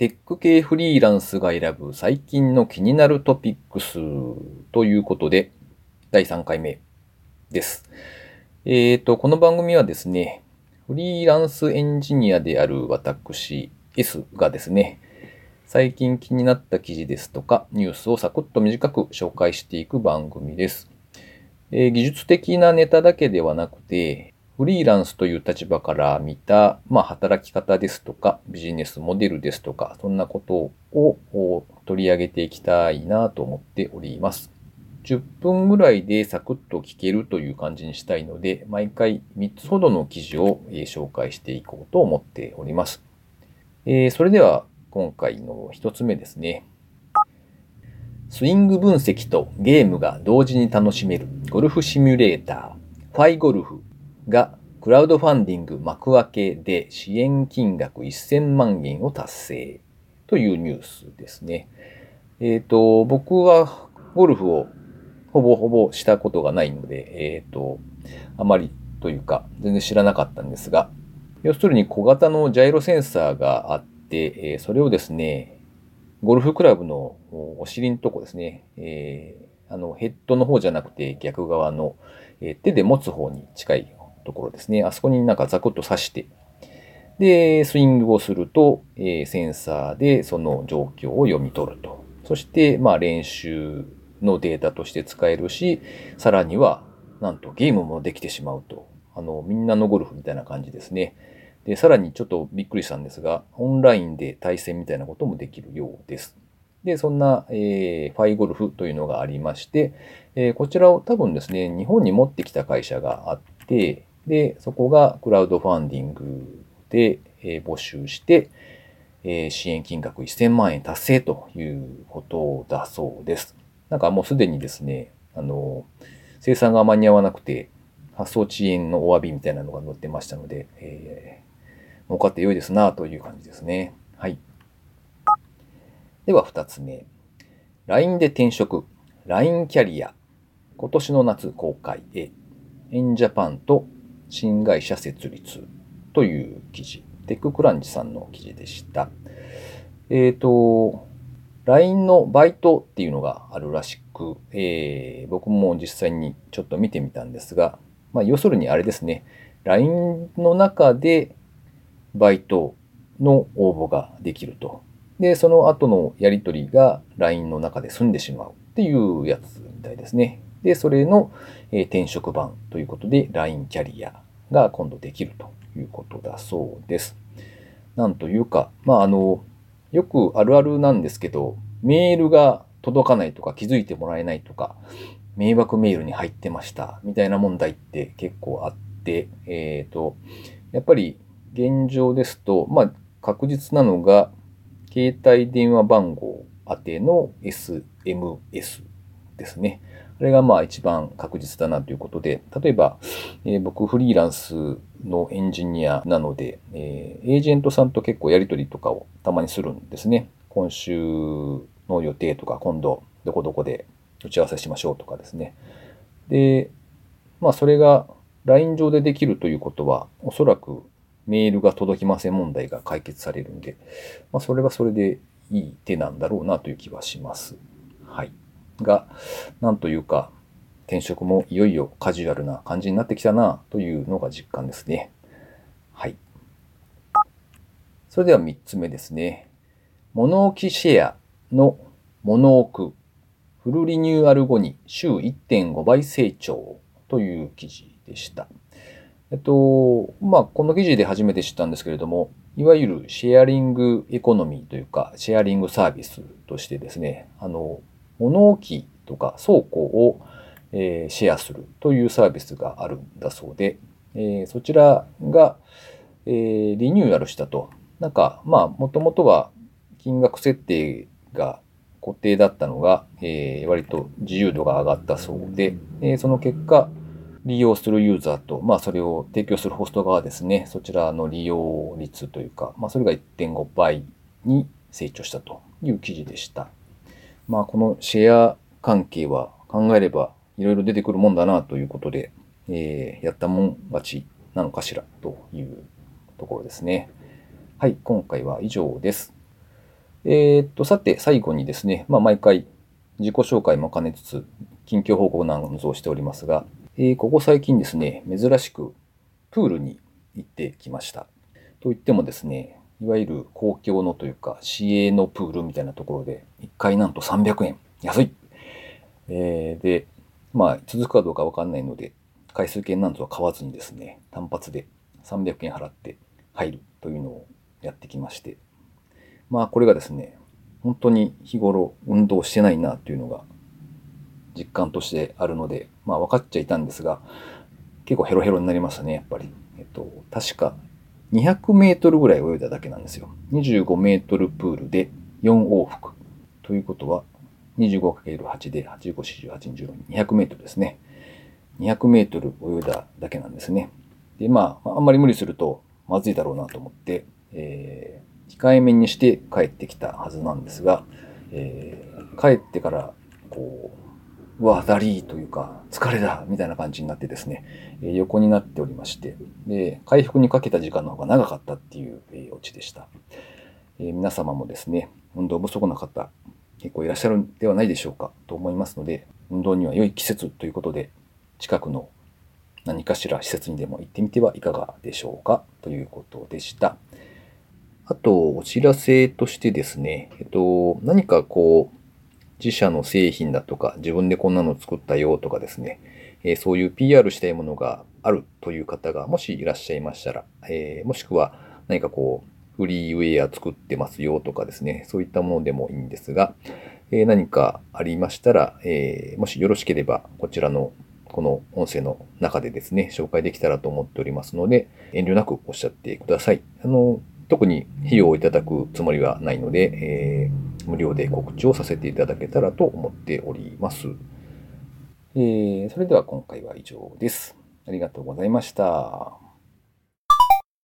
テック系フリーランスが選ぶ最近の気になるトピックスということで、第3回目です。えっ、ー、と、この番組はですね、フリーランスエンジニアである私 S がですね、最近気になった記事ですとか、ニュースをサクッと短く紹介していく番組です。え、技術的なネタだけではなくて、フリーランスという立場から見た、まあ、働き方ですとか、ビジネスモデルですとか、そんなことを取り上げていきたいなと思っております。10分ぐらいでサクッと聞けるという感じにしたいので、毎回3つほどの記事を紹介していこうと思っております。えー、それでは今回の1つ目ですね。スイング分析とゲームが同時に楽しめるゴルフシミュレーター、ファイゴルフがクラウドファンディング幕開けで支援金額1000万円を達成というニュースですね。えっ、ー、と、僕はゴルフをほぼほぼしたことがないので、えっ、ー、と、あまりというか全然知らなかったんですが、要するに小型のジャイロセンサーがあって、えそれをですね、ゴルフクラブのお尻のとこですね、えー、あのヘッドの方じゃなくて逆側の、え、手で持つ方に近いところですね。あそこになんかザクッと刺して、で、スイングをすると、えー、センサーでその状況を読み取ると。そして、まあ練習のデータとして使えるし、さらには、なんとゲームもできてしまうと。あの、みんなのゴルフみたいな感じですね。で、さらにちょっとびっくりしたんですが、オンラインで対戦みたいなこともできるようです。で、そんな、えー、ファイゴルフというのがありまして、えー、こちらを多分ですね、日本に持ってきた会社があって、で、そこがクラウドファンディングで、え、募集して、え、支援金額1000万円達成ということだそうです。なんかもうすでにですね、あの、生産が間に合わなくて、発送遅延のお詫びみたいなのが載ってましたので、え儲かって良いですなという感じですね。はい。では2つ目。LINE で転職。LINE キャリア。今年の夏公開へ。エンジャパンと新会社設立という記事。テッククランチさんの記事でした。えっ、ー、と、LINE のバイトっていうのがあるらしく、えー、僕も実際にちょっと見てみたんですが、まあ、要するにあれですね。LINE の中でバイトの応募ができると。で、その後のやり取りが LINE の中で済んでしまうっていうやつみたいですね。で、それの、え転職版ということで LINE キャリアが今度できるということだそうです。なんというか、まあ、あの、よくあるあるなんですけど、メールが届かないとか気づいてもらえないとか、迷惑メールに入ってましたみたいな問題って結構あって、えっ、ー、と、やっぱり現状ですと、まあ、確実なのが、携帯電話番号宛ての SMS ですね。あれがまあ一番確実だなということで、例えば、えー、僕フリーランスのエンジニアなので、えー、エージェントさんと結構やり取りとかをたまにするんですね。今週の予定とか、今度どこどこで打ち合わせしましょうとかですね。で、まあそれが LINE 上でできるということは、おそらくメールが届きません問題が解決されるんで、まあ、それはそれでいい手なんだろうなという気はします。はい。が、なんというか、転職もいよいよカジュアルな感じになってきたなというのが実感ですね。はい。それでは3つ目ですね。物置シェアの物置。フルリニューアル後に週1.5倍成長という記事でした。えっと、まあ、この記事で初めて知ったんですけれども、いわゆるシェアリングエコノミーというか、シェアリングサービスとしてですね、あの、物置とか倉庫を、え、シェアするというサービスがあるんだそうで、え、そちらが、え、リニューアルしたと。なんか、まあ、もともとは金額設定が固定だったのが、えー、割と自由度が上がったそうで、えー、その結果、利用するユーザーと、まあそれを提供するホスト側ですね、そちらの利用率というか、まあそれが1.5倍に成長したという記事でした。まあこのシェア関係は考えればいろいろ出てくるもんだなということで、えー、やったもん勝ちなのかしらというところですね。はい、今回は以上です。えー、っと、さて、最後にですね、まあ、毎回自己紹介も兼ねつつ、近況報告なんぞをしておりますが、えー、ここ最近ですね、珍しくプールに行ってきました。といってもですね、いわゆる公共のというか、市営のプールみたいなところで、1回なんと300円。安いえー、で、まあ、続くかどうかわかんないので、回数券なんぞは買わずにですね、単発で300円払って入るというのをやってきまして、まあ、これがですね、本当に日頃運動してないなというのが実感としてあるので、まあ分かっちゃいたんですが、結構ヘロヘロになりましたね、やっぱり。えっと、確か200メートルぐらい泳いだだけなんですよ。25メートルプールで4往復。ということは、25×8 で85、48、26、200メートルですね。200メートル泳いだだけなんですね。で、まあ、あんまり無理するとまずいだろうなと思って、えー、控えめにして帰ってきたはずなんですが、えー、帰ってから、こう、うわ、だりーというか、疲れだみたいな感じになってですね、え、横になっておりまして、で、回復にかけた時間の方が長かったっていう、えー、オチでした。え、皆様もですね、運動不足な方、結構いらっしゃるんではないでしょうかと思いますので、運動には良い季節ということで、近くの何かしら施設にでも行ってみてはいかがでしょうかということでした。あと、お知らせとしてですね、えっと、何かこう、自社の製品だとか、自分でこんなの作ったよとかですね、え、そういう PR したいものがあるという方がもしいらっしゃいましたら、え、もしくは何かこう、フリーウェア作ってますよとかですね、そういったものでもいいんですが、え何かありましたら、えもしよろしければ、こちらのこの音声の中でですね、紹介できたらと思っておりますので、遠慮なくおっしゃってください。あの、特に費用をいただくつもりはないので、えー、無料で告知をさせていただけたらと思っております。えー、それでは今回は以上です。ありがとうございました。